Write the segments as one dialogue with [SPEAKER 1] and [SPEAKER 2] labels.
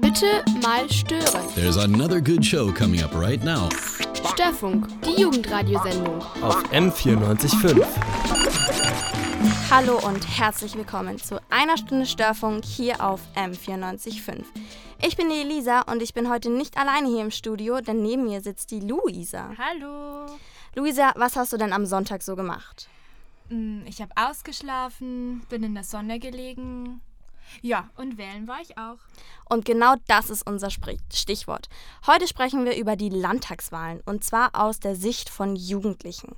[SPEAKER 1] Bitte mal stören.
[SPEAKER 2] There's another good show coming up right now.
[SPEAKER 1] Störfunk, die Jugendradiosendung.
[SPEAKER 3] Auf M94.5.
[SPEAKER 4] Hallo und herzlich willkommen zu einer Stunde Störfunk hier auf M94.5. Ich bin die Elisa und ich bin heute nicht alleine hier im Studio, denn neben mir sitzt die Luisa.
[SPEAKER 5] Hallo.
[SPEAKER 4] Luisa, was hast du denn am Sonntag so gemacht?
[SPEAKER 5] Mm, Ich habe ausgeschlafen, bin in der Sonne gelegen. Ja, und wählen war ich auch.
[SPEAKER 4] Und genau das ist unser Stichwort. Heute sprechen wir über die Landtagswahlen und zwar aus der Sicht von Jugendlichen.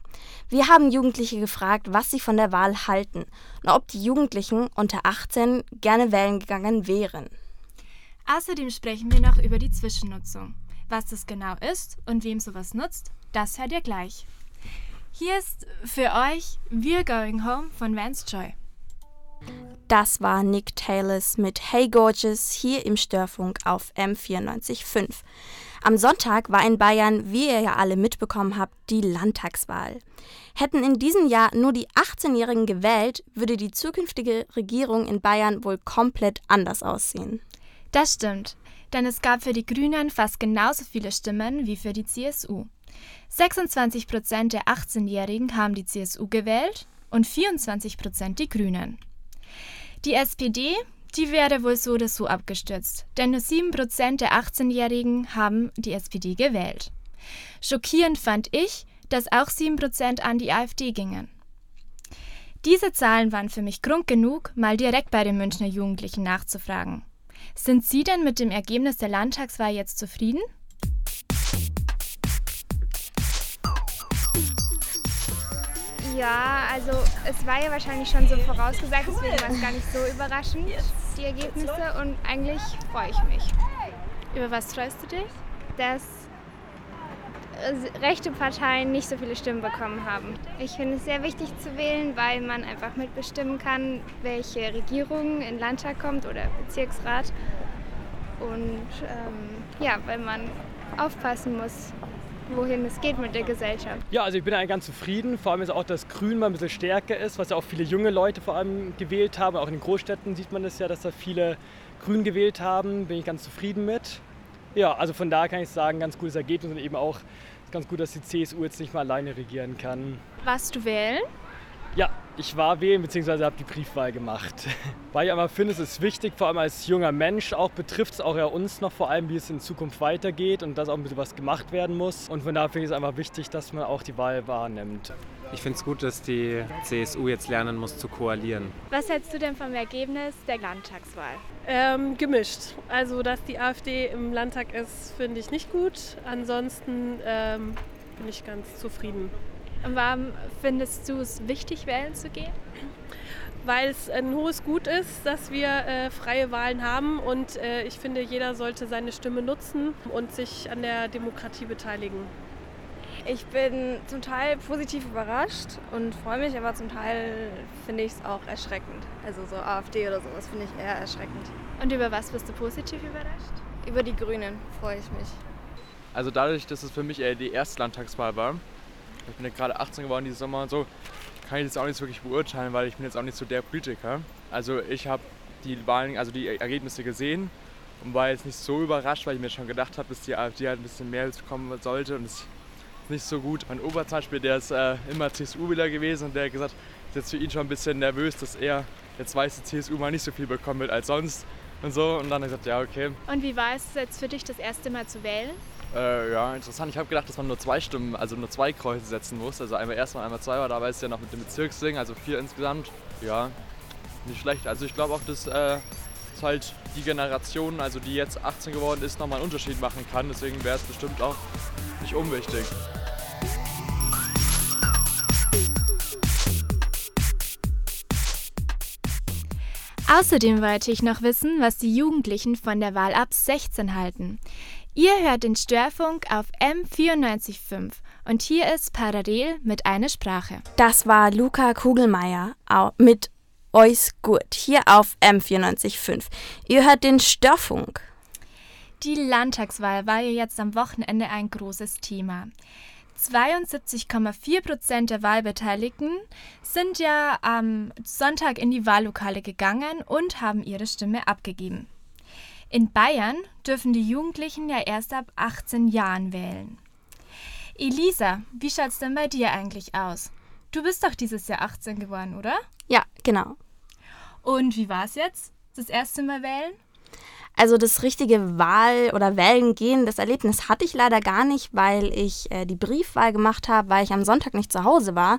[SPEAKER 4] Wir haben Jugendliche gefragt, was sie von der Wahl halten und ob die Jugendlichen unter 18 gerne wählen gegangen wären.
[SPEAKER 5] Außerdem sprechen wir noch über die Zwischennutzung. Was das genau ist und wem sowas nutzt, das hört ihr gleich. Hier ist für euch We're Going Home von Vance Joy.
[SPEAKER 4] Das war Nick Taylors mit Hey Gorgeous hier im Störfunk auf M94.5. Am Sonntag war in Bayern, wie ihr ja alle mitbekommen habt, die Landtagswahl. Hätten in diesem Jahr nur die 18-Jährigen gewählt, würde die zukünftige Regierung in Bayern wohl komplett anders aussehen.
[SPEAKER 5] Das stimmt, denn es gab für die Grünen fast genauso viele Stimmen wie für die CSU. 26 Prozent der 18-Jährigen haben die CSU gewählt und 24 Prozent die Grünen. Die SPD, die wäre wohl so oder so abgestürzt, denn nur 7 Prozent der 18-Jährigen haben die SPD gewählt. Schockierend fand ich, dass auch 7 Prozent an die AfD gingen. Diese Zahlen waren für mich Grund genug, mal direkt bei den Münchner Jugendlichen nachzufragen. Sind Sie denn mit dem Ergebnis der Landtagswahl jetzt zufrieden?
[SPEAKER 6] Ja, also es war ja wahrscheinlich schon so vorausgesagt, deswegen war es gar nicht so überraschend, die Ergebnisse. Und eigentlich freue ich mich,
[SPEAKER 5] Über was freust du dich?
[SPEAKER 6] dass rechte Parteien nicht so viele Stimmen bekommen haben. Ich finde es sehr wichtig zu wählen, weil man einfach mitbestimmen kann, welche Regierung in Landtag kommt oder Bezirksrat. Und ähm, ja, weil man aufpassen muss, wohin es geht mit der Gesellschaft.
[SPEAKER 3] Ja, also ich bin eigentlich ganz zufrieden. Vor allem ist auch, dass Grün mal ein bisschen stärker ist, was ja auch viele junge Leute vor allem gewählt haben. Auch in den Großstädten sieht man das ja, dass da viele Grün gewählt haben. Bin ich ganz zufrieden mit. Ja, also von daher kann ich sagen, ganz gutes Ergebnis und eben auch ganz gut, dass die CSU jetzt nicht mal alleine regieren kann.
[SPEAKER 5] Warst du wählen?
[SPEAKER 3] Ja, ich war wählen bzw. habe die Briefwahl gemacht. Weil ich aber finde, es ist wichtig, vor allem als junger Mensch, auch betrifft es auch ja uns noch vor allem, wie es in Zukunft weitergeht und dass auch ein bisschen was gemacht werden muss. Und von daher finde ich es einfach wichtig, dass man auch die Wahl wahrnimmt.
[SPEAKER 7] Ich finde es gut, dass die CSU jetzt lernen muss zu koalieren.
[SPEAKER 6] Was hältst du denn vom Ergebnis der Landtagswahl?
[SPEAKER 8] Ähm, gemischt. Also, dass die AfD im Landtag ist, finde ich nicht gut. Ansonsten ähm, bin ich ganz zufrieden,
[SPEAKER 5] warum findest du es wichtig, wählen zu gehen?
[SPEAKER 8] weil es ein hohes Gut ist, dass wir äh, freie Wahlen haben und äh, ich finde, jeder sollte seine Stimme nutzen und sich an der Demokratie beteiligen.
[SPEAKER 9] Ich bin zum Teil positiv überrascht und freue mich, aber zum Teil finde ich es auch erschreckend. Also so AfD oder sowas finde ich eher erschreckend.
[SPEAKER 5] Und über was bist du positiv überrascht?
[SPEAKER 9] Über die Grünen freue ich mich.
[SPEAKER 10] Also dadurch, dass es für mich eher die erste Landtagswahl war, ich bin ja gerade 18 geworden diesen Sommer und so, kann ich das auch nicht wirklich beurteilen, weil ich bin jetzt auch nicht so der Politiker. Also ich habe die Wahlen, also die Ergebnisse gesehen und war jetzt nicht so überrascht, weil ich mir schon gedacht habe, dass die AfD halt ein bisschen mehr kommen sollte und es ist nicht so gut. Mein Opa zum Beispiel, der ist äh, immer CSU-Wähler gewesen und der hat gesagt, ist jetzt für ihn schon ein bisschen nervös, dass er jetzt weiß, die CSU mal nicht so viel bekommen wird als sonst und so. Und dann hat er gesagt, ja okay,
[SPEAKER 5] Und wie war es jetzt für dich, das erste Mal zu wählen?
[SPEAKER 10] Äh, ja, interessant. Ich habe gedacht, dass man nur zwei Stimmen, also nur zwei Kreuze setzen muss. Also einmal erstmal, einmal zwei, aber dabei ist es ja noch mit dem Bezirksding, also vier insgesamt. Ja, nicht schlecht. Also ich glaube auch, dass äh, es halt die Generation, also die jetzt 18 geworden ist, nochmal einen Unterschied machen kann. Deswegen wäre es bestimmt auch nicht unwichtig.
[SPEAKER 5] Außerdem wollte ich noch wissen, was die Jugendlichen von der Wahl ab 16 halten. Ihr hört den Störfunk auf M94.5 und hier ist Parallel mit einer Sprache.
[SPEAKER 4] Das war Luca Kugelmeier mit Eus gut hier auf M94.5. Ihr hört den Störfunk.
[SPEAKER 5] Die Landtagswahl war ja jetzt am Wochenende ein großes Thema. 72,4 Prozent der Wahlbeteiligten sind ja am Sonntag in die Wahllokale gegangen und haben ihre Stimme abgegeben. In Bayern dürfen die Jugendlichen ja erst ab 18 Jahren wählen. Elisa, wie schaut's denn bei dir eigentlich aus? Du bist doch dieses Jahr 18 geworden, oder?
[SPEAKER 4] Ja, genau.
[SPEAKER 5] Und wie war's jetzt? Das erste Mal wählen?
[SPEAKER 4] Also das richtige Wahl- oder Wählen gehen, das Erlebnis hatte ich leider gar nicht, weil ich äh, die Briefwahl gemacht habe, weil ich am Sonntag nicht zu Hause war.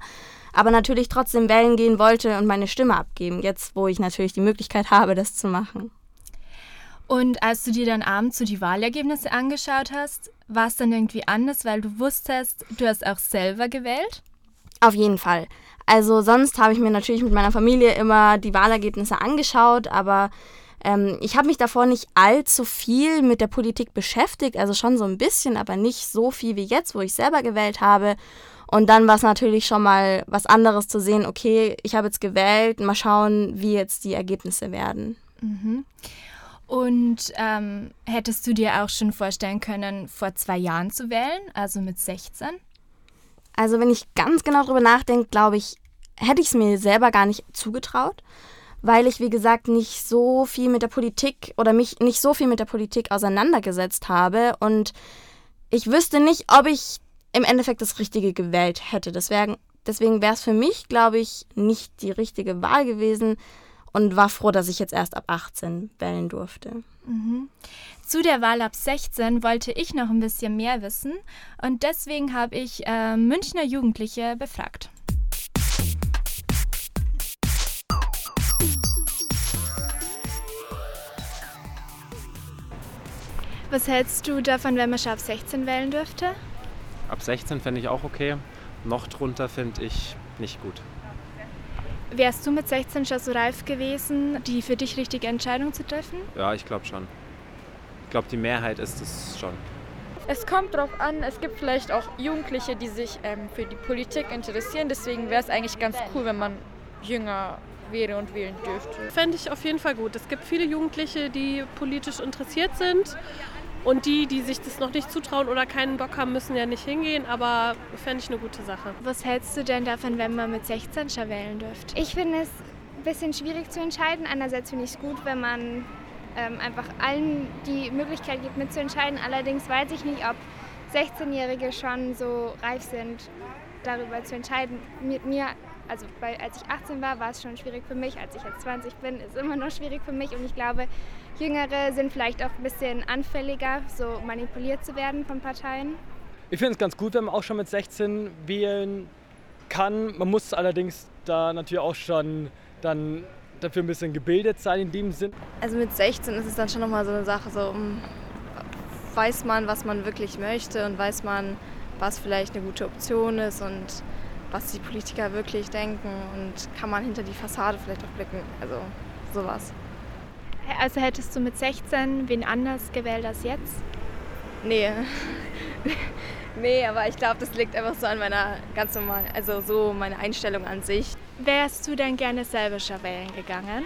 [SPEAKER 4] Aber natürlich trotzdem wählen gehen wollte und meine Stimme abgeben, jetzt wo ich natürlich die Möglichkeit habe, das zu machen.
[SPEAKER 5] Und als du dir dann abends so die Wahlergebnisse angeschaut hast, war es dann irgendwie anders, weil du wusstest, du hast auch selber gewählt?
[SPEAKER 4] Auf jeden Fall. Also sonst habe ich mir natürlich mit meiner Familie immer die Wahlergebnisse angeschaut, aber ähm, ich habe mich davor nicht allzu viel mit der Politik beschäftigt, also schon so ein bisschen, aber nicht so viel wie jetzt, wo ich selber gewählt habe. Und dann war es natürlich schon mal was anderes zu sehen, okay, ich habe jetzt gewählt, mal schauen, wie jetzt die Ergebnisse werden.
[SPEAKER 5] Mhm. Und ähm, hättest du dir auch schon vorstellen können, vor zwei Jahren zu wählen, also mit 16?
[SPEAKER 4] Also wenn ich ganz genau drüber nachdenke, glaube ich, hätte ich es mir selber gar nicht zugetraut, weil ich, wie gesagt, nicht so viel mit der Politik oder mich nicht so viel mit der Politik auseinandergesetzt habe und ich wüsste nicht, ob ich im Endeffekt das Richtige gewählt hätte. Deswegen, deswegen wäre es für mich, glaube ich, nicht die richtige Wahl gewesen, und war froh, dass ich jetzt erst ab 18 wählen durfte.
[SPEAKER 5] Mhm. Zu der Wahl ab 16 wollte ich noch ein bisschen mehr wissen und deswegen habe ich äh, Münchner Jugendliche befragt. Was hältst du davon, wenn man schon ab 16 wählen dürfte?
[SPEAKER 7] Ab 16 fände ich auch okay. Noch drunter finde ich nicht gut.
[SPEAKER 5] Wärst du mit 16 schon so reif gewesen, die für dich richtige Entscheidung zu treffen?
[SPEAKER 7] Ja, ich glaube schon. Ich glaube, die Mehrheit ist es schon.
[SPEAKER 11] Es kommt darauf an, es gibt vielleicht auch Jugendliche, die sich ähm, für die Politik interessieren. Deswegen wäre es eigentlich ganz cool, wenn man jünger wäre und wählen dürfte.
[SPEAKER 8] Fände ich auf jeden Fall gut. Es gibt viele Jugendliche, die politisch interessiert sind und die, die sich das noch nicht zutrauen oder keinen Bock haben, müssen ja nicht hingehen, aber fände ich eine gute Sache.
[SPEAKER 5] Was hältst du denn davon, wenn man mit 16 schon wählen dürfte?
[SPEAKER 6] Ich finde es ein bisschen schwierig zu entscheiden. Einerseits finde ich es gut, wenn man ähm, einfach allen die Möglichkeit gibt, mitzuentscheiden. Allerdings weiß ich nicht, ob 16-Jährige schon so reif sind, darüber zu entscheiden. Mit mir also bei, als ich 18 war, war es schon schwierig für mich. Als ich jetzt 20 bin, ist es immer noch schwierig für mich. Und ich glaube, Jüngere sind vielleicht auch ein bisschen anfälliger, so manipuliert zu werden von Parteien.
[SPEAKER 3] Ich finde es ganz gut, wenn man auch schon mit 16 wählen kann. Man muss allerdings da natürlich auch schon dann dafür ein bisschen gebildet sein in dem Sinn.
[SPEAKER 9] Also mit 16 ist es dann schon nochmal so eine Sache, so weiß man, was man wirklich möchte und weiß man, was vielleicht eine gute Option ist und was die Politiker wirklich denken und kann man hinter die Fassade vielleicht auch blicken. Also sowas.
[SPEAKER 5] Also hättest du mit 16 wen anders gewählt als jetzt?
[SPEAKER 9] Nee. nee, aber ich glaube, das liegt einfach so an meiner ganz normalen, also so meine Einstellung an sich.
[SPEAKER 5] Wärst du denn gerne selber schon wählen gegangen?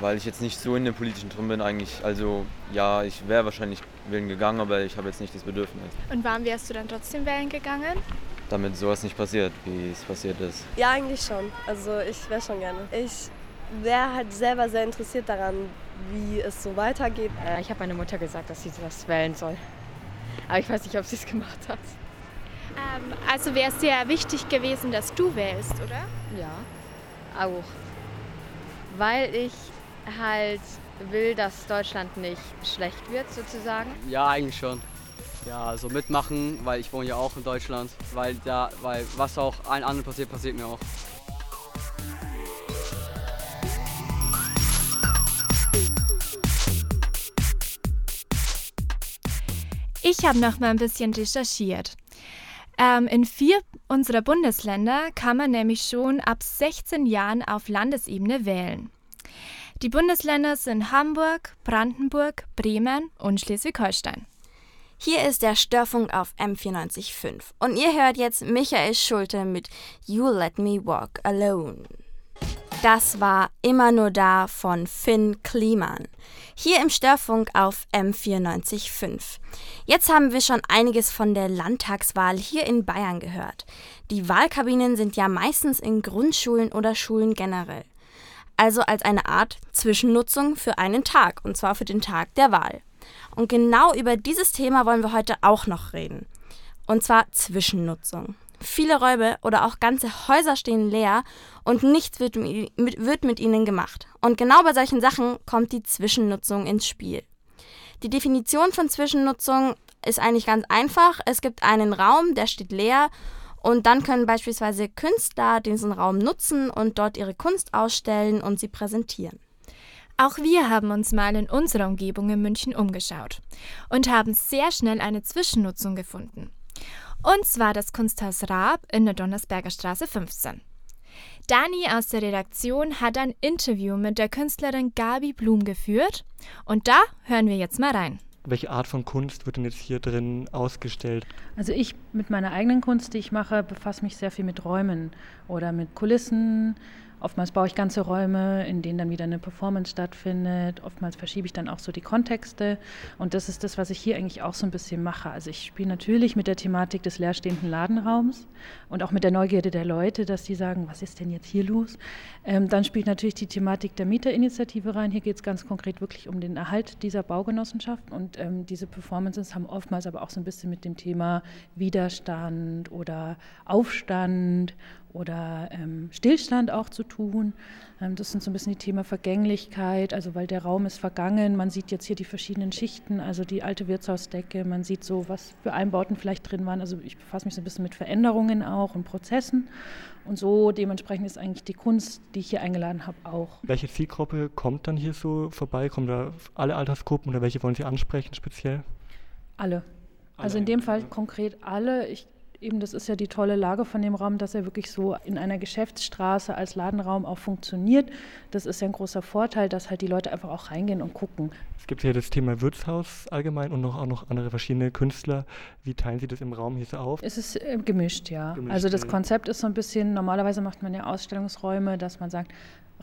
[SPEAKER 12] Weil ich jetzt nicht so in den politischen drin bin eigentlich. Also ja, ich wäre wahrscheinlich wählen gegangen, aber ich habe jetzt nicht das Bedürfnis.
[SPEAKER 5] Und warum wärst du dann trotzdem wählen gegangen?
[SPEAKER 12] Damit sowas nicht passiert, wie es passiert ist.
[SPEAKER 13] Ja, eigentlich schon. Also ich wäre schon gerne. Ich wäre halt selber sehr interessiert daran, wie es so weitergeht.
[SPEAKER 14] Äh, ich habe meiner Mutter gesagt, dass sie das wählen soll. Aber ich weiß nicht, ob sie es gemacht hat.
[SPEAKER 5] Ähm, also wäre es sehr wichtig gewesen, dass du wählst, oder?
[SPEAKER 14] Ja, auch. Weil ich halt will, dass Deutschland nicht schlecht wird, sozusagen.
[SPEAKER 15] Ja, eigentlich schon. Ja, also mitmachen, weil ich wohne ja auch in Deutschland, weil da, weil was auch allen anderen passiert, passiert mir auch.
[SPEAKER 5] Ich habe noch mal ein bisschen recherchiert. Ähm, in vier unserer Bundesländer kann man nämlich schon ab 16 Jahren auf Landesebene wählen. Die Bundesländer sind Hamburg, Brandenburg, Bremen und Schleswig-Holstein.
[SPEAKER 4] Hier ist der Störfunk auf M945 und ihr hört jetzt Michael Schulte mit You Let Me Walk Alone. Das war immer nur da von Finn Kliman. Hier im Störfunk auf M945. Jetzt haben wir schon einiges von der Landtagswahl hier in Bayern gehört. Die Wahlkabinen sind ja meistens in Grundschulen oder Schulen generell. also als eine Art Zwischennutzung für einen Tag, und zwar für den Tag der Wahl. Und genau über dieses Thema wollen wir heute auch noch reden. Und zwar Zwischennutzung. Viele Räume oder auch ganze Häuser stehen leer und nichts wird mit, wird mit ihnen gemacht. Und genau bei solchen Sachen kommt die Zwischennutzung ins Spiel. Die Definition von Zwischennutzung ist eigentlich ganz einfach. Es gibt einen Raum, der steht leer und dann können beispielsweise Künstler diesen Raum nutzen und dort ihre Kunst ausstellen und sie präsentieren.
[SPEAKER 5] Auch wir haben uns mal in unserer Umgebung in München umgeschaut und haben sehr schnell eine Zwischennutzung gefunden. Und zwar das Kunsthaus Raab in der Donnersberger Straße 15. Dani aus der Redaktion hat ein Interview mit der Künstlerin Gabi Blum geführt und da hören wir jetzt mal rein.
[SPEAKER 16] Welche Art von Kunst wird denn jetzt hier drin ausgestellt?
[SPEAKER 17] Also ich mit meiner eigenen Kunst, die ich mache, befasse mich sehr viel mit Räumen oder mit Kulissen, Oftmals baue ich ganze Räume, in denen dann wieder eine Performance stattfindet. Oftmals verschiebe ich dann auch so die Kontexte. Und das ist das, was ich hier eigentlich auch so ein bisschen mache. Also ich spiele natürlich mit der Thematik des leerstehenden Ladenraums und auch mit der Neugierde der Leute, dass die sagen, was ist denn jetzt hier los? Ähm, dann spielt natürlich die Thematik der Mieterinitiative rein. Hier geht es ganz konkret wirklich um den Erhalt dieser Baugenossenschaften. Und ähm, diese Performances haben oftmals aber auch so ein bisschen mit dem Thema Widerstand oder Aufstand oder ähm, Stillstand auch zu tun. Ähm, das sind so ein bisschen die Thema Vergänglichkeit, also weil der Raum ist vergangen. Man sieht jetzt hier die verschiedenen Schichten, also die alte Wirtshausdecke, man sieht so, was für Einbauten vielleicht drin waren. Also ich befasse mich so ein bisschen mit Veränderungen auch und Prozessen. Und so dementsprechend ist eigentlich die Kunst, die ich hier eingeladen habe, auch.
[SPEAKER 16] Welche Zielgruppe kommt dann hier so vorbei? Kommen da alle Altersgruppen oder welche wollen Sie ansprechen speziell?
[SPEAKER 17] Alle. Also in dem Fall konkret alle. Ich Eben, das ist ja die tolle Lage von dem Raum, dass er wirklich so in einer Geschäftsstraße als Ladenraum auch funktioniert. Das ist ja ein großer Vorteil, dass halt die Leute einfach auch reingehen und gucken.
[SPEAKER 16] Es gibt hier das Thema Wirtshaus allgemein und noch, auch noch andere verschiedene Künstler. Wie teilen Sie das im Raum hier so auf?
[SPEAKER 17] Es ist äh, gemischt, ja. Gemischt, also das Konzept ist so ein bisschen, normalerweise macht man ja Ausstellungsräume, dass man sagt,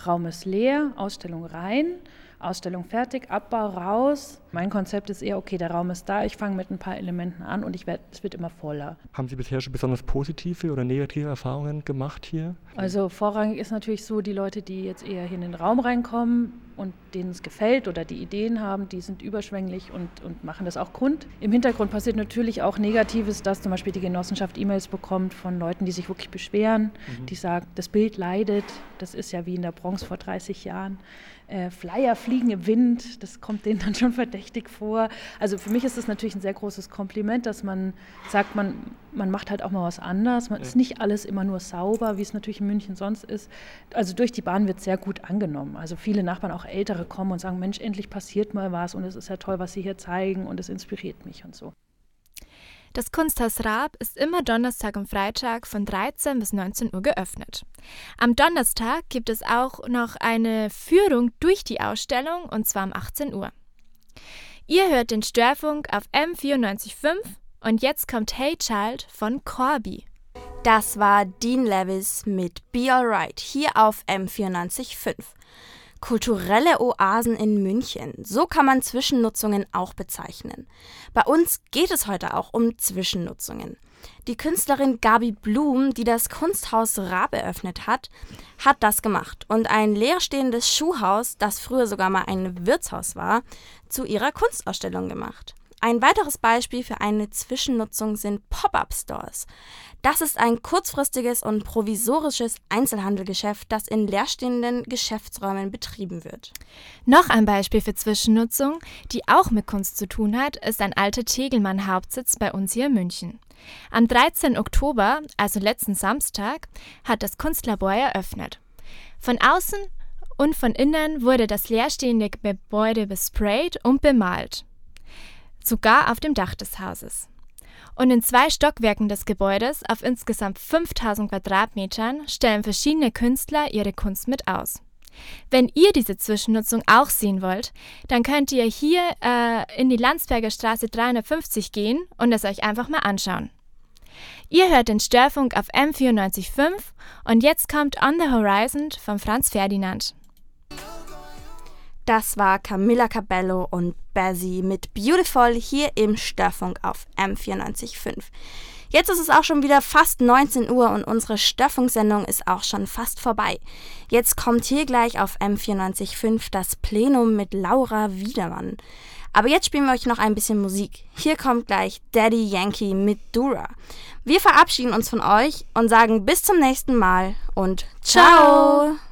[SPEAKER 17] Raum ist leer, Ausstellung rein. Ausstellung fertig, Abbau raus. Mein Konzept ist eher, okay, der Raum ist da, ich fange mit ein paar Elementen an und ich werd, es wird immer voller.
[SPEAKER 16] Haben Sie bisher schon besonders positive oder negative Erfahrungen gemacht hier?
[SPEAKER 17] Also vorrangig ist natürlich so, die Leute, die jetzt eher hier in den Raum reinkommen und denen es gefällt oder die Ideen haben, die sind überschwänglich und, und machen das auch kund. Im Hintergrund passiert natürlich auch Negatives, dass zum Beispiel die Genossenschaft E-Mails bekommt von Leuten, die sich wirklich beschweren, mhm. die sagen, das Bild leidet, das ist ja wie in der Bronx vor 30 Jahren äh, Flyer fliegen im Wind, das kommt denen dann schon verdächtig vor. Also für mich ist das natürlich ein sehr großes Kompliment, dass man sagt, man, man macht halt auch mal was anders. Man ja. ist nicht alles immer nur sauber, wie es natürlich in München sonst ist. Also durch die Bahn wird sehr gut angenommen. Also viele Nachbarn, auch Ältere, kommen und sagen, Mensch, endlich passiert mal was und es ist ja toll, was Sie hier zeigen und es inspiriert mich und so.
[SPEAKER 5] Das Kunsthaus Raab ist immer Donnerstag und Freitag von 13 bis 19 Uhr geöffnet. Am Donnerstag gibt es auch noch eine Führung durch die Ausstellung und zwar um 18 Uhr. Ihr hört den Störfunk auf M945 und jetzt kommt Hey Child von Corby.
[SPEAKER 4] Das war Dean Levis mit Be Alright hier auf M945. Kulturelle Oasen in München. So kann man Zwischennutzungen auch bezeichnen. Bei uns geht es heute auch um Zwischennutzungen. Die Künstlerin Gabi Blum, die das Kunsthaus Raab eröffnet hat, hat das gemacht und ein leerstehendes Schuhhaus, das früher sogar mal ein Wirtshaus war, zu ihrer Kunstausstellung gemacht. Ein weiteres Beispiel für eine Zwischennutzung sind Pop-up-Stores. Das ist ein kurzfristiges und provisorisches Einzelhandelgeschäft, das in leerstehenden Geschäftsräumen betrieben wird.
[SPEAKER 5] Noch ein Beispiel für Zwischennutzung, die auch mit Kunst zu tun hat, ist ein alter Tegelmann-Hauptsitz bei uns hier in München. Am 13. Oktober, also letzten Samstag, hat das Kunstlabor eröffnet. Von außen und von innen wurde das leerstehende Gebäude besprayt und bemalt sogar auf dem Dach des Hauses. Und in zwei Stockwerken des Gebäudes auf insgesamt 5000 Quadratmetern stellen verschiedene Künstler ihre Kunst mit aus. Wenn ihr diese Zwischennutzung auch sehen wollt, dann könnt ihr hier äh, in die Landsberger Straße 350 gehen und es euch einfach mal anschauen. Ihr hört den Störfunk auf M945 und jetzt kommt On the Horizon von Franz Ferdinand.
[SPEAKER 4] Das war Camilla Cabello und Bazzi mit Beautiful hier im Störfunk auf M945. Jetzt ist es auch schon wieder fast 19 Uhr und unsere Störfunksendung ist auch schon fast vorbei. Jetzt kommt hier gleich auf M945 das Plenum mit Laura Wiedermann. Aber jetzt spielen wir euch noch ein bisschen Musik. Hier kommt gleich Daddy Yankee mit Dura. Wir verabschieden uns von euch und sagen bis zum nächsten Mal und ciao. ciao.